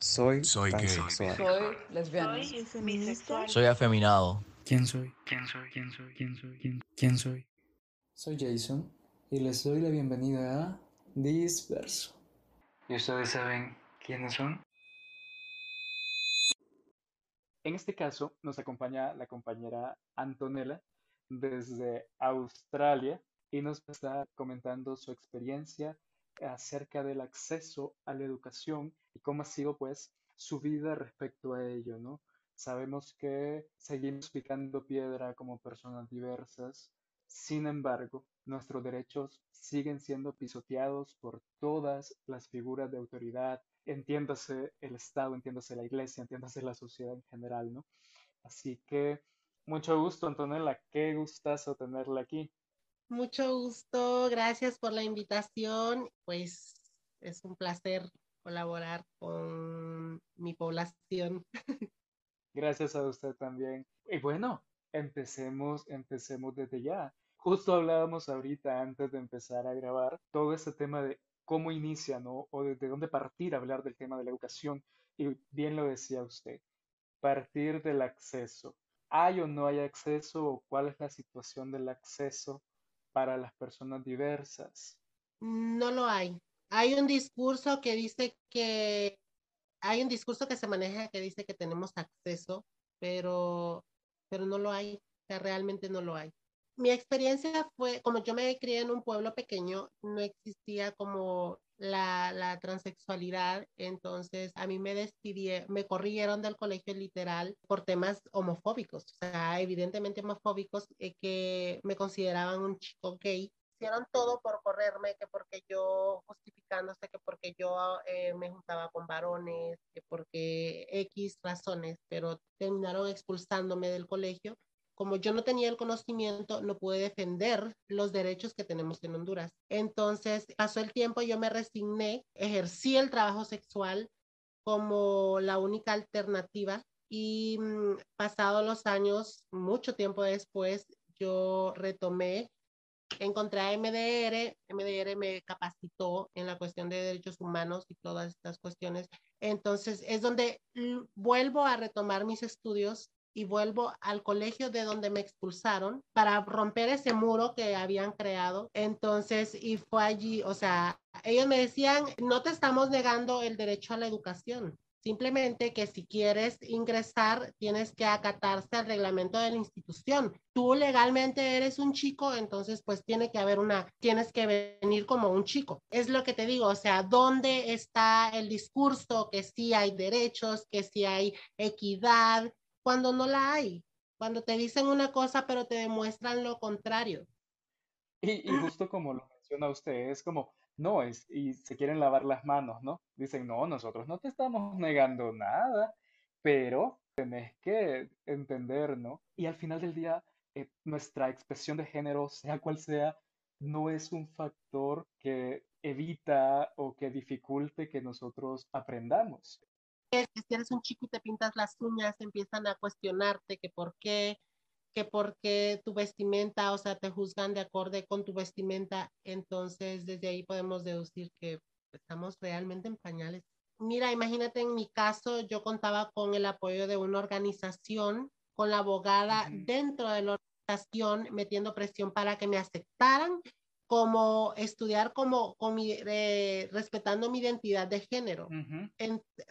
Soy, Soy gay. Soy lesbiana. Soy bisexual. Soy afeminado. ¿Quién soy? ¿Quién soy? ¿Quién soy? ¿Quién soy? ¿Quién, quién soy? Soy Jason y les doy la bienvenida a Disperso. ¿Y ustedes saben quiénes son? En este caso nos acompaña la compañera Antonella desde Australia y nos está comentando su experiencia acerca del acceso a la educación y cómo ha sido pues su vida respecto a ello, ¿no? Sabemos que seguimos picando piedra como personas diversas, sin embargo, nuestros derechos siguen siendo pisoteados por todas las figuras de autoridad, entiéndase el Estado, entiéndase la Iglesia, entiéndase la sociedad en general, ¿no? Así que mucho gusto, Antonella, qué gustazo tenerla aquí. Mucho gusto, gracias por la invitación. Pues es un placer colaborar con mi población. Gracias a usted también. Y bueno, empecemos, empecemos desde ya. Justo hablábamos ahorita antes de empezar a grabar todo este tema de cómo inicia, ¿no? O desde dónde partir a hablar del tema de la educación. Y bien lo decía usted, partir del acceso. ¿Hay o no hay acceso o cuál es la situación del acceso para las personas diversas? No lo hay. Hay un discurso que dice que hay un discurso que se maneja que dice que tenemos acceso, pero, pero no lo hay. O realmente no lo hay. Mi experiencia fue, como yo me crié en un pueblo pequeño, no existía como la, la transexualidad, entonces a mí me despidieron, me corrieron del colegio literal por temas homofóbicos, o sea, evidentemente homofóbicos, eh, que me consideraban un chico gay hicieron todo por correrme, que porque yo, justificándose que porque yo eh, me juntaba con varones, que porque X razones, pero terminaron expulsándome del colegio. Como yo no tenía el conocimiento, no pude defender los derechos que tenemos en Honduras. Entonces, pasó el tiempo, yo me resigné, ejercí el trabajo sexual como la única alternativa y mm, pasado los años, mucho tiempo después, yo retomé encontré a MDR, MDR me capacitó en la cuestión de derechos humanos y todas estas cuestiones. Entonces es donde vuelvo a retomar mis estudios y vuelvo al colegio de donde me expulsaron para romper ese muro que habían creado. Entonces, y fue allí, o sea, ellos me decían, no te estamos negando el derecho a la educación, Simplemente que si quieres ingresar, tienes que acatarse al reglamento de la institución. Tú legalmente eres un chico, entonces pues tiene que haber una, tienes que venir como un chico. Es lo que te digo, o sea, ¿dónde está el discurso que sí hay derechos, que sí hay equidad, cuando no la hay? Cuando te dicen una cosa pero te demuestran lo contrario. Y, y justo como lo menciona usted, es como, no, es, y se quieren lavar las manos, ¿no? Dicen, no, nosotros no te estamos negando nada, pero tenés que entender, ¿no? Y al final del día, eh, nuestra expresión de género, sea cual sea, no es un factor que evita o que dificulte que nosotros aprendamos. Es que si eres un chico y te pintas las uñas, empiezan a cuestionarte que por qué, que porque tu vestimenta, o sea, te juzgan de acorde con tu vestimenta, entonces desde ahí podemos deducir que estamos realmente en pañales. Mira, imagínate en mi caso, yo contaba con el apoyo de una organización, con la abogada dentro de la organización, metiendo presión para que me aceptaran como estudiar como, eh, respetando mi identidad de género.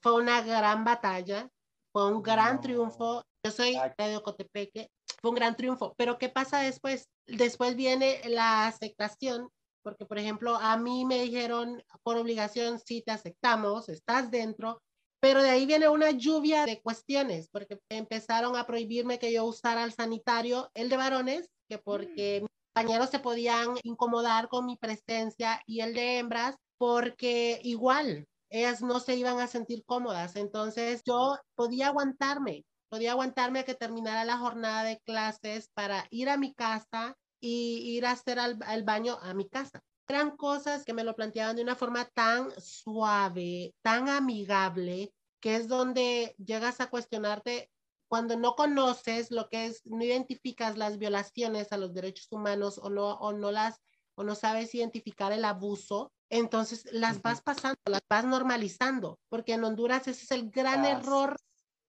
fue una gran batalla, fue un gran triunfo. Yo soy de Ocotepeque, fue un gran triunfo. Pero ¿qué pasa después? Después viene la aceptación, porque por ejemplo, a mí me dijeron por obligación, sí te aceptamos, estás dentro, pero de ahí viene una lluvia de cuestiones, porque empezaron a prohibirme que yo usara el sanitario, el de varones, que porque mm. mis compañeros se podían incomodar con mi presencia, y el de hembras, porque igual ellas no se iban a sentir cómodas. Entonces yo podía aguantarme, podía aguantarme a que terminara la jornada de clases para ir a mi casa y ir a hacer el baño a mi casa. Eran cosas que me lo planteaban de una forma tan suave, tan amigable, que es donde llegas a cuestionarte cuando no conoces lo que es, no identificas las violaciones a los derechos humanos o no, o no las, o no sabes identificar el abuso, entonces las vas pasando, las vas normalizando, porque en Honduras ese es el gran error,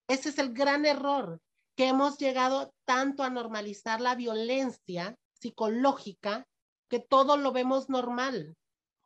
ese es el gran error, que hemos llegado tanto a normalizar la violencia psicológica que todo lo vemos normal.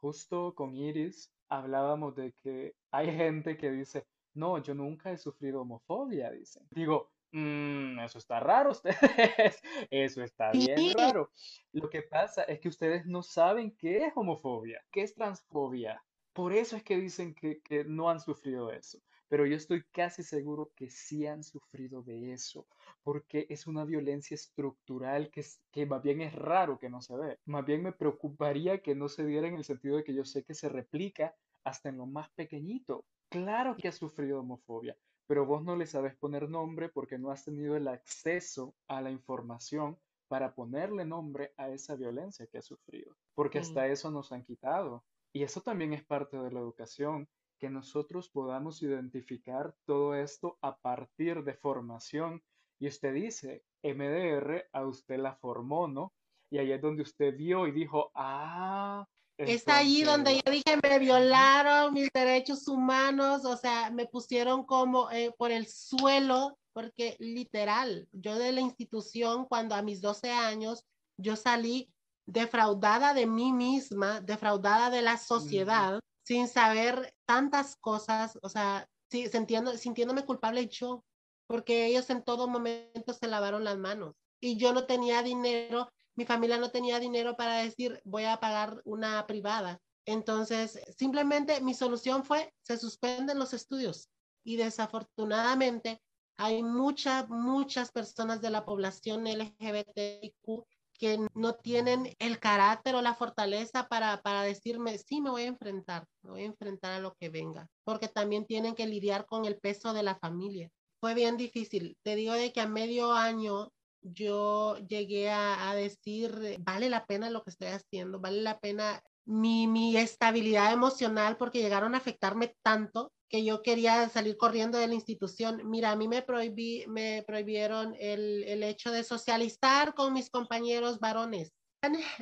Justo con Iris hablábamos de que hay gente que dice, no, yo nunca he sufrido homofobia, dicen. Digo, mm, eso está raro ustedes, eso está bien raro. Lo que pasa es que ustedes no saben qué es homofobia, qué es transfobia. Por eso es que dicen que, que no han sufrido eso pero yo estoy casi seguro que sí han sufrido de eso, porque es una violencia estructural que, que más bien es raro que no se ve. Más bien me preocuparía que no se diera en el sentido de que yo sé que se replica hasta en lo más pequeñito. Claro que has sufrido homofobia, pero vos no le sabes poner nombre porque no has tenido el acceso a la información para ponerle nombre a esa violencia que has sufrido, porque hasta eso nos han quitado. Y eso también es parte de la educación, que nosotros podamos identificar todo esto a partir de formación. Y usted dice, MDR a usted la formó, ¿no? Y ahí es donde usted vio y dijo, ah. Es ahí donde yo dije, me violaron mis derechos humanos, o sea, me pusieron como eh, por el suelo, porque literal, yo de la institución, cuando a mis 12 años, yo salí defraudada de mí misma, defraudada de la sociedad, sin saber tantas cosas, o sea, sí, sintiendo, sintiéndome culpable yo, porque ellos en todo momento se lavaron las manos y yo no tenía dinero, mi familia no tenía dinero para decir voy a pagar una privada. Entonces, simplemente mi solución fue, se suspenden los estudios y desafortunadamente hay muchas, muchas personas de la población LGBTQ que no tienen el carácter o la fortaleza para, para decirme, sí, me voy a enfrentar, me voy a enfrentar a lo que venga, porque también tienen que lidiar con el peso de la familia. Fue bien difícil. Te digo de que a medio año yo llegué a, decir, vale la pena lo que estoy haciendo, vale la pena mi, mi estabilidad emocional porque llegaron a afectarme tanto que yo quería salir corriendo de la institución. Mira, a mí me, prohibí, me prohibieron el, el hecho de socializar con mis compañeros varones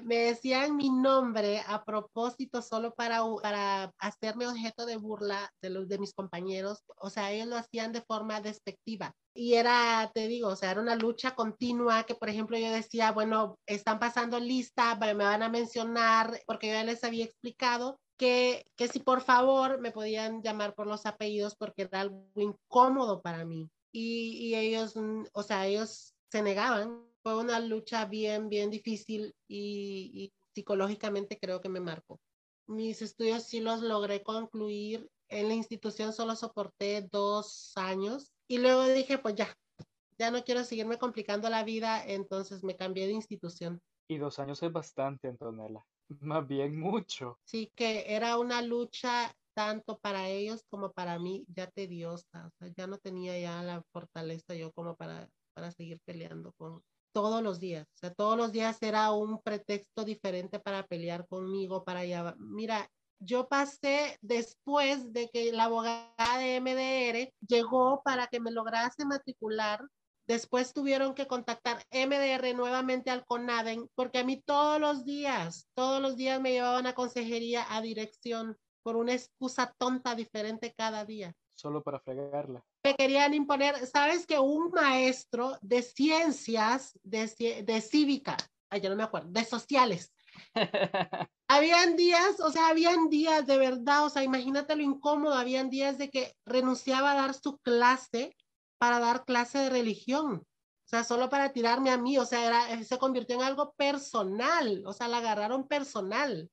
me decían mi nombre a propósito solo para, para hacerme objeto de burla de los de mis compañeros. O sea, ellos lo hacían de forma despectiva. Y era, te digo, o sea, era una lucha continua que, por ejemplo, yo decía, bueno, están pasando lista, me van a mencionar, porque yo ya les había explicado que, que si por favor me podían llamar por los apellidos porque era algo incómodo para mí. Y, y ellos, o sea, ellos se negaban fue una lucha bien, bien difícil y, psicológicamente creo que me marcó. Mis estudios sí los logré concluir. En la institución solo soporté dos años y luego dije, pues ya, ya no quiero seguirme complicando la vida, entonces me cambié de institución. Y dos años es bastante, Antonella. Más bien mucho. Sí, que era una lucha tanto para ellos como para mí ya tediosa. O sea, ya no tenía ya la fortaleza yo como para, para seguir peleando con, todos los días. O sea, todos los días era un pretexto diferente para pelear conmigo, para. Mira, yo pasé después de que la abogada de MDR llegó para que me lograse matricular. Después tuvieron que contactar MDR nuevamente al CONADEN, porque a mí todos los días, todos los días me llevaban a consejería a dirección por una excusa tonta diferente cada día solo para fregarla. Me querían imponer, sabes que un maestro de ciencias, de, de cívica, ay, yo no me acuerdo, de sociales. habían días, o sea, habían días de verdad, o sea, imagínate lo incómodo, habían días de que renunciaba a dar su clase para dar clase de religión. O sea, solo para tirarme a mí, o sea, era, se convirtió en algo personal, o sea, la agarraron personal.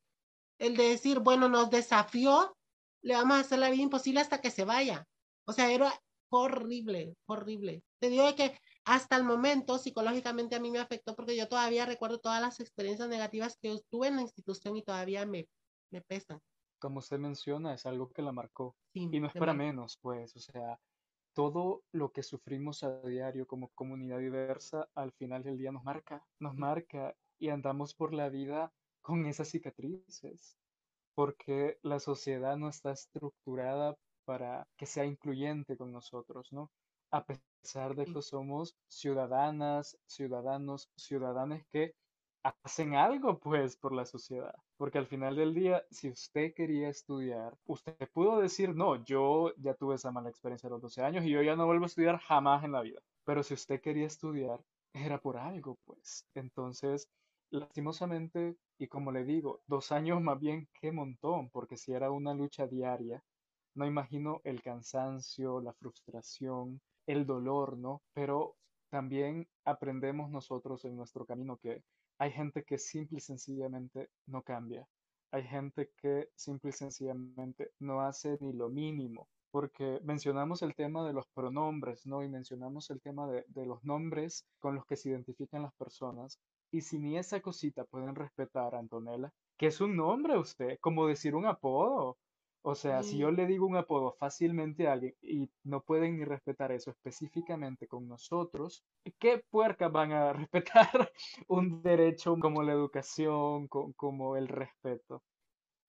El de decir, bueno, nos desafió le vamos a hacer la vida imposible hasta que se vaya. O sea, era horrible, horrible. Te digo que hasta el momento psicológicamente a mí me afectó porque yo todavía recuerdo todas las experiencias negativas que tuve en la institución y todavía me, me pesan. Como usted menciona, es algo que la marcó. y no es para menos, pues, o sea, todo lo que sufrimos a diario como comunidad diversa, al final del día nos marca, nos marca y andamos por la vida con esas cicatrices porque la sociedad no está estructurada para que sea incluyente con nosotros, ¿no? A pesar de que somos ciudadanas, ciudadanos, ciudadanas que hacen algo pues por la sociedad. Porque al final del día, si usted quería estudiar, usted pudo decir, no, yo ya tuve esa mala experiencia a los 12 años y yo ya no vuelvo a estudiar jamás en la vida. Pero si usted quería estudiar, era por algo pues. Entonces, lastimosamente, y como le digo, dos años más bien qué montón, porque si era una lucha diaria, no imagino el cansancio, la frustración, el dolor, ¿no? Pero también aprendemos nosotros en nuestro camino que hay gente que simple y sencillamente no cambia. Hay gente que simple y sencillamente no hace ni lo mínimo. Porque mencionamos el tema de los pronombres, ¿no? Y mencionamos el tema de, de los nombres con los que se identifican las personas. Y si ni esa cosita pueden respetar, Antonella, que es un nombre usted, como decir un apodo. O sea, si yo le digo un apodo fácilmente a alguien y no pueden ni respetar eso específicamente con nosotros, ¿qué puercas van a respetar un derecho como la educación, como el respeto?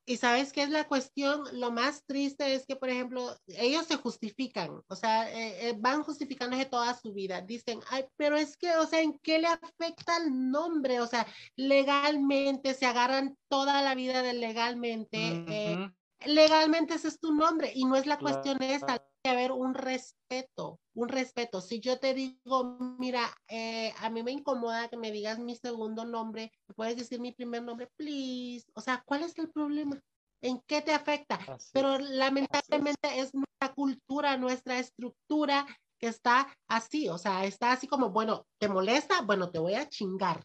Y sabes qué es la cuestión, lo más triste es que, por ejemplo, ellos se justifican, o sea, eh, eh, van justificándose toda su vida. Dicen, ay, pero es que, o sea, ¿en qué le afecta el nombre? O sea, legalmente se agarran toda la vida de legalmente legalmente ese es tu nombre y no es la cuestión hay que haber un respeto, un respeto. Si yo te digo, mira, eh, a mí me incomoda que me digas mi segundo nombre, ¿me puedes decir mi primer nombre, please? O sea, ¿cuál es el problema? ¿En qué te afecta? Pero lamentablemente es. nuestra cultura, nuestra estructura que está así, o sea, está así como, bueno, ¿te molesta? Bueno, te voy a chingar.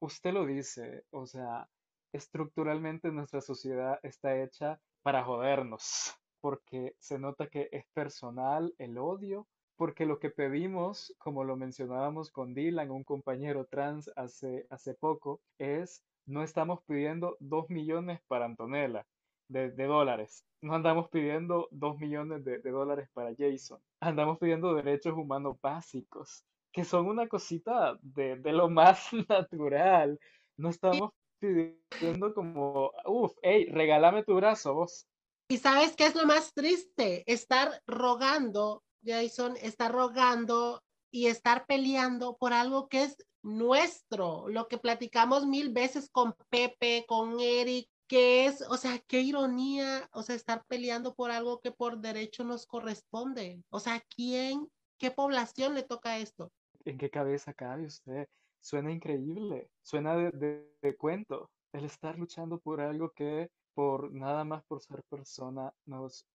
Usted lo dice, o sea, estructuralmente nuestra sociedad está hecha para jodernos, porque se nota que es personal el odio, porque lo que pedimos, como lo mencionábamos con Dylan, un compañero trans hace, hace poco, es no estamos pidiendo dos millones para Antonella de, dólares, no andamos pidiendo dos millones de, dólares para Jason, andamos pidiendo derechos humanos básicos, que son una cosita de, de lo más natural. No estamos pidiendo como, uff, hey, regálame tu brazo vos. Y sabes qué es lo más triste? Estar rogando, Jason, estar rogando y estar peleando por algo que es nuestro, lo que platicamos mil veces con Pepe, con Eric, que es, o sea, qué ironía, o sea, estar peleando por algo que por derecho nos corresponde. O sea, ¿quién, qué población le toca esto? ¿En qué cabeza cabe usted? Suena increíble, suena de, cuento. El estar luchando por algo que por nada más por ser persona nos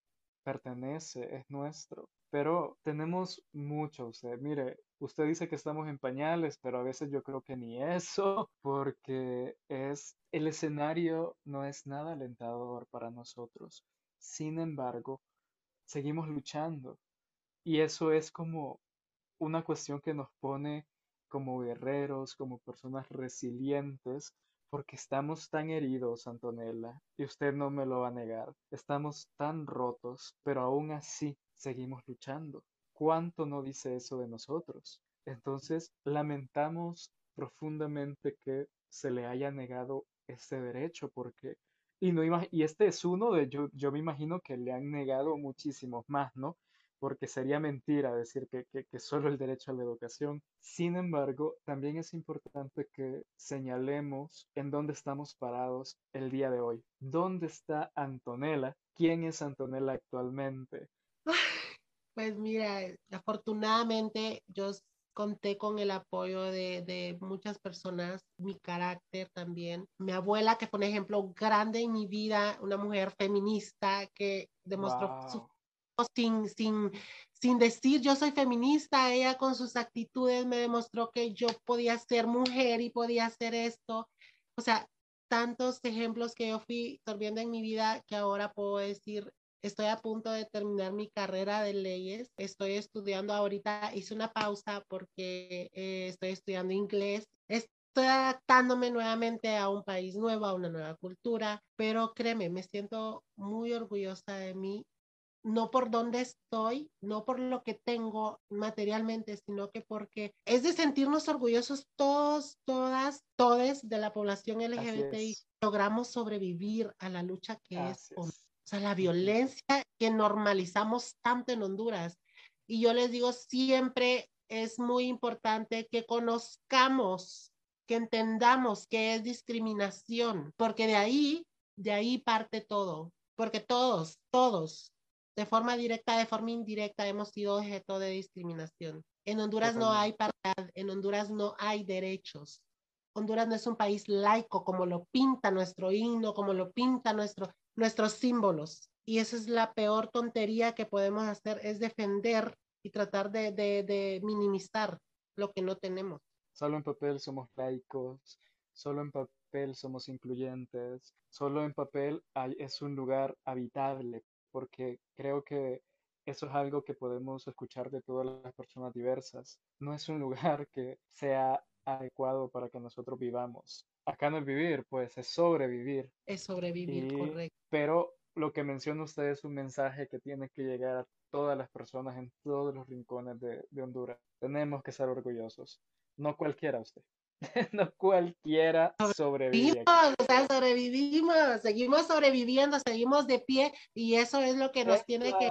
pertenece, es nuestro. Pero tenemos mucho, usted. Mire, usted dice que estamos en pañales, pero a veces yo creo que ni eso, porque es el escenario no es nada alentador para nosotros. Sin embargo, seguimos luchando. Y eso es como una cuestión que nos pone como guerreros, como personas resilientes, porque estamos tan heridos, Antonella, y usted no me lo va a negar. Estamos tan rotos, pero aún así seguimos luchando. ¿Cuánto no dice eso de nosotros? Entonces, lamentamos profundamente que se le haya negado ese derecho, porque, y, no y este es uno de, yo, yo me imagino que le han negado muchísimos más, ¿no? Porque sería mentira decir que, que, solo el derecho a la educación. Sin embargo, también es importante que señalemos en dónde estamos parados el día de hoy. ¿Dónde está Antonella? ¿Quién es Antonella actualmente? Pues mira, afortunadamente yo conté con el apoyo de, de, muchas personas, mi carácter también. Mi abuela, que fue un ejemplo grande en mi vida, una mujer feminista que demostró su sin, sin, sin decir yo soy feminista, ella con sus actitudes me demostró que yo podía ser mujer y podía hacer esto. O sea, tantos ejemplos que yo fui absorbiendo en mi vida que ahora puedo decir, estoy a punto de terminar mi carrera de leyes, estoy estudiando ahorita, hice una pausa porque eh, estoy estudiando inglés, estoy adaptándome nuevamente a un país nuevo, a una nueva cultura, pero créeme, me siento muy orgullosa de mí no por dónde estoy, no por lo que tengo materialmente, sino que porque es de sentirnos orgullosos todos, todas, todes de la población LGBTI. Logramos sobrevivir a la lucha que es, o sea, la violencia que normalizamos tanto en Honduras. Y yo les digo siempre, es muy importante que conozcamos que entendamos que es discriminación, porque de ahí, de ahí parte todo, porque todos, todos, de forma directa, de forma indirecta, hemos sido objeto de discriminación. En Honduras no hay paridad, en Honduras no hay derechos. Honduras no es un país laico como lo pinta nuestro himno, como lo pinta nuestro, nuestros símbolos. Y esa es la peor tontería que podemos hacer, es defender y tratar de, de, de minimizar lo que no tenemos. Solo en papel somos laicos, solo en papel somos incluyentes, solo en papel hay, es un lugar habitable, porque creo que eso es algo que podemos escuchar de todas las personas diversas. No es un lugar que sea adecuado para que nosotros vivamos. Acá no es vivir, pues es sobrevivir. Es sobrevivir, Y- correcto. Pero lo que menciona usted es un mensaje que tiene que llegar a todas las personas en todos los rincones de, de Honduras. Tenemos que ser orgullosos. No cualquiera usted. no cualquiera sobrevive. o sea, sobrevivimos, seguimos sobreviviendo, seguimos de pie y eso es lo que nos tiene que.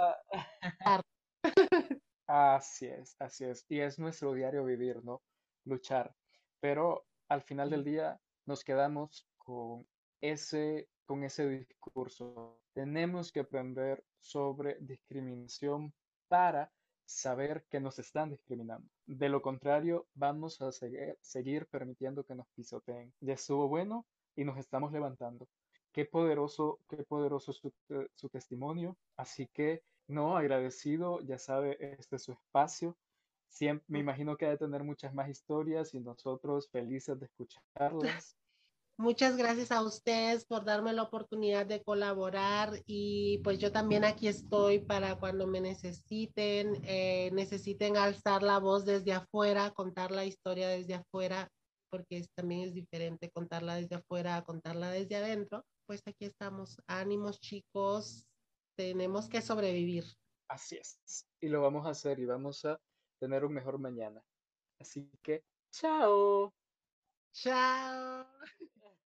Así es, así es. Y es nuestro diario vivir, ¿no? Luchar. Pero al final del día nos quedamos con ese, con ese discurso. Tenemos que aprender sobre discriminación para saber que nos están discriminando. De lo contrario, vamos a seguir, seguir permitiendo que nos pisoteen. Ya estuvo bueno y nos estamos levantando. Qué poderoso, qué poderoso su, te- su testimonio. Así que, no, agradecido, ya sabe, este es su espacio. Siempre, me imagino que ha de tener muchas más historias y nosotros felices de escucharlas. Muchas gracias a ustedes por darme la oportunidad de colaborar y pues yo también aquí estoy para cuando me necesiten, eh, necesiten alzar la voz desde afuera, contar la historia desde afuera, porque es- también es diferente contarla desde afuera a contarla desde adentro. Pues aquí estamos. Ánimos chicos, tenemos que sobrevivir. Así es. Y lo vamos a hacer y vamos a tener un mejor mañana. Así que, chao. Chao.